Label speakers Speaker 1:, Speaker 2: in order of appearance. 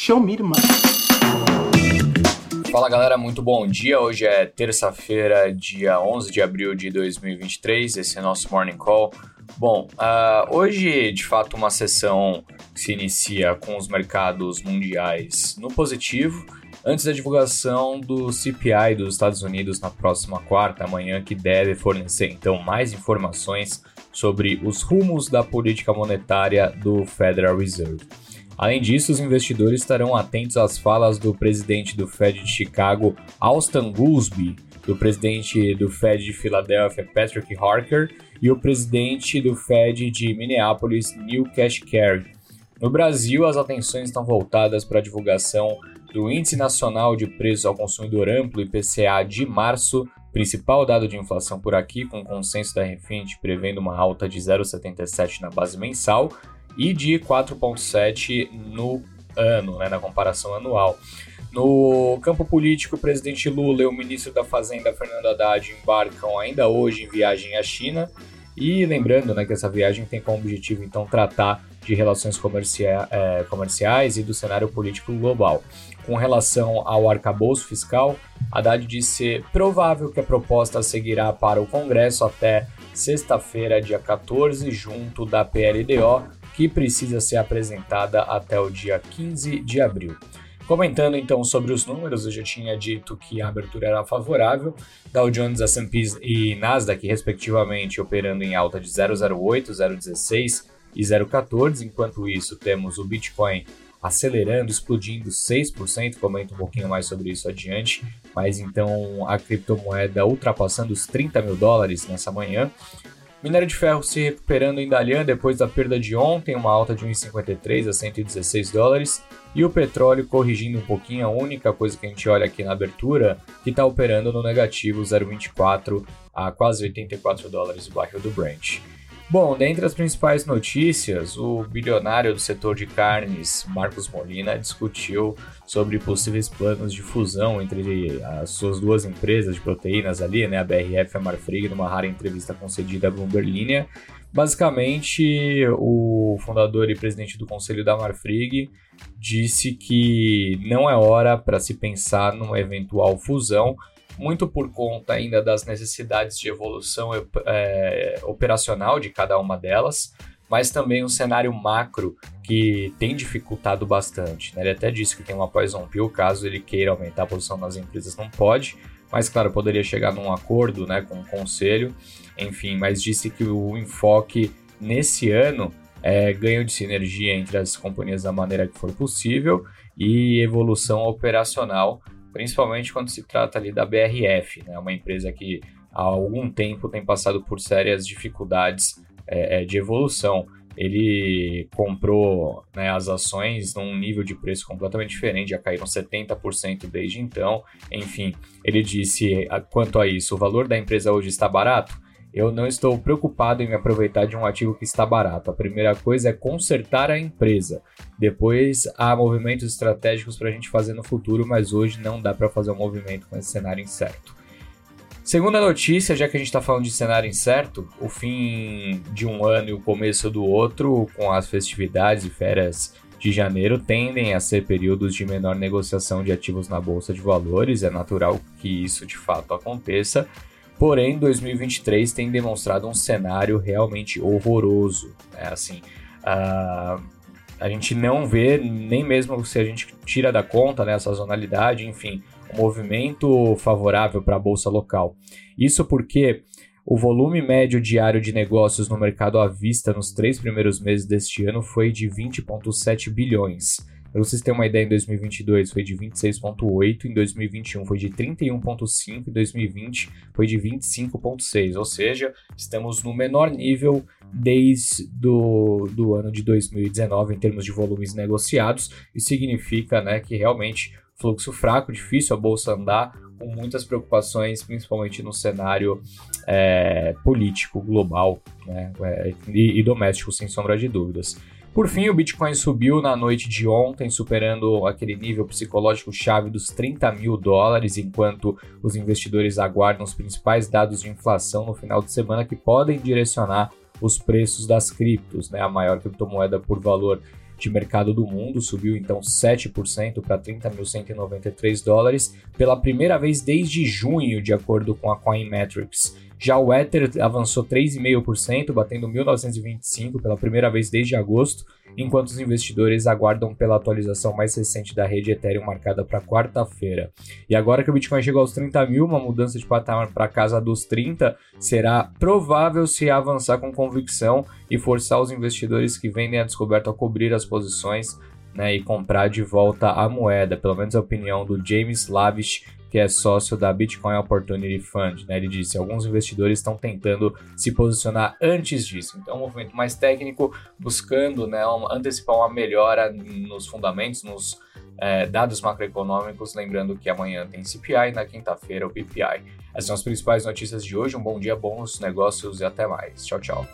Speaker 1: Show me, mano.
Speaker 2: Fala galera, muito bom dia. Hoje é terça-feira, dia 11 de abril de 2023. Esse é nosso Morning Call. Bom, uh, hoje de fato uma sessão que se inicia com os mercados mundiais no positivo, antes da divulgação do CPI dos Estados Unidos na próxima quarta, amanhã, que deve fornecer então mais informações sobre os rumos da política monetária do Federal Reserve. Além disso, os investidores estarão atentos às falas do presidente do Fed de Chicago, Austin Goolsbee, do presidente do Fed de Filadélfia, Patrick Harker, e o presidente do Fed de Minneapolis, Neil Kashkari. No Brasil, as atenções estão voltadas para a divulgação do Índice Nacional de Preços ao Consumidor Amplo, IPCA, de março, principal dado de inflação por aqui, com consenso da Refint prevendo uma alta de 0,77 na base mensal, e de 4,7 no ano, né, na comparação anual. No campo político, o presidente Lula e o ministro da Fazenda, Fernando Haddad, embarcam ainda hoje em viagem à China. E lembrando né, que essa viagem tem como objetivo, então, tratar de relações comercia é, comerciais e do cenário político global. Com relação ao arcabouço fiscal, Haddad disse provável que a proposta seguirá para o Congresso até sexta-feira, dia 14, junto da PLDO, que precisa ser apresentada até o dia 15 de abril. Comentando então sobre os números, eu já tinha dito que a abertura era favorável, Dow Jones, S&P e Nasdaq respectivamente operando em alta de 0,08, 0,16 e 0,14, enquanto isso temos o Bitcoin acelerando, explodindo 6%, comento um pouquinho mais sobre isso adiante, mas então a criptomoeda ultrapassando os 30 mil dólares nessa manhã, Minério de ferro se recuperando em Dalian depois da perda de ontem, uma alta de 1,53 a 116 dólares. E o petróleo corrigindo um pouquinho, a única coisa que a gente olha aqui na abertura, que está operando no negativo 0,24 a quase 84 dólares o barril do Brent. Bom, dentre as principais notícias, o bilionário do setor de carnes, Marcos Molina, discutiu sobre possíveis planos de fusão entre as suas duas empresas de proteínas ali, né, a BRF e a Marfrig, numa rara entrevista concedida à Bloomberg. Basicamente, o fundador e presidente do conselho da Marfrig disse que não é hora para se pensar numa eventual fusão, muito por conta ainda das necessidades de evolução é, operacional de cada uma delas, mas também um cenário macro que tem dificultado bastante. Né? Ele até disse que tem uma poison pill, caso ele queira aumentar a posição nas empresas, não pode, mas claro, poderia chegar num acordo né, com o conselho, enfim, mas disse que o enfoque nesse ano é ganho de sinergia entre as companhias da maneira que for possível e evolução operacional principalmente quando se trata ali da BRF, né, uma empresa que há algum tempo tem passado por sérias dificuldades é, é de evolução. Ele comprou né, as ações num nível de preço completamente diferente, já caíram 70% desde então. Enfim, ele disse quanto a isso: o valor da empresa hoje está barato? Eu não estou preocupado em me aproveitar de um ativo que está barato. A primeira coisa é consertar a empresa. Depois há movimentos estratégicos para a gente fazer no futuro, mas hoje não dá para fazer um movimento com esse cenário incerto. Segunda notícia, já que a gente está falando de cenário incerto, o fim de um ano e o começo do outro, com as festividades e férias de janeiro, tendem a ser períodos de menor negociação de ativos na bolsa de valores. É natural que isso de fato aconteça. Porém, 2023 tem demonstrado um cenário realmente horroroso. Né? Assim, uh, a gente não vê, nem mesmo se a gente tira da conta né, a sazonalidade, enfim, um movimento favorável para a bolsa local. Isso porque o volume médio diário de negócios no mercado à vista nos três primeiros meses deste ano foi de 20,7 bilhões para vocês terem uma ideia, em 2022 foi de 26,8, em 2021 foi de 31,5, em 2020 foi de 25,6, ou seja, estamos no menor nível desde do, do ano de 2019 em termos de volumes negociados. Isso significa né, que realmente fluxo fraco, difícil a bolsa andar, com muitas preocupações, principalmente no cenário é, político global né, é, e, e doméstico, sem sombra de dúvidas. Por fim, o Bitcoin subiu na noite de ontem, superando aquele nível psicológico chave dos 30 mil dólares, enquanto os investidores aguardam os principais dados de inflação no final de semana que podem direcionar os preços das criptos, né? A maior criptomoeda por valor de mercado do mundo, subiu então 7% para 30.193 dólares pela primeira vez desde junho, de acordo com a Coinmetrics. Já o Ether avançou 3,5%, batendo 1.925 pela primeira vez desde agosto, enquanto os investidores aguardam pela atualização mais recente da rede Ethereum marcada para quarta-feira. E agora que o Bitcoin chegou aos 30 mil, uma mudança de patamar para casa dos 30 será provável se avançar com convicção e forçar os investidores que vendem a descoberta a cobrir as posições né, e comprar de volta a moeda, pelo menos a opinião do James Lavish, que é sócio da Bitcoin Opportunity Fund. Né? Ele disse: alguns investidores estão tentando se posicionar antes disso. Então, é um movimento mais técnico, buscando né, antecipar uma melhora nos fundamentos, nos é, dados macroeconômicos. Lembrando que amanhã tem CPI, na quinta-feira o PPI. Essas são as principais notícias de hoje. Um bom dia, bons negócios e até mais. Tchau, tchau.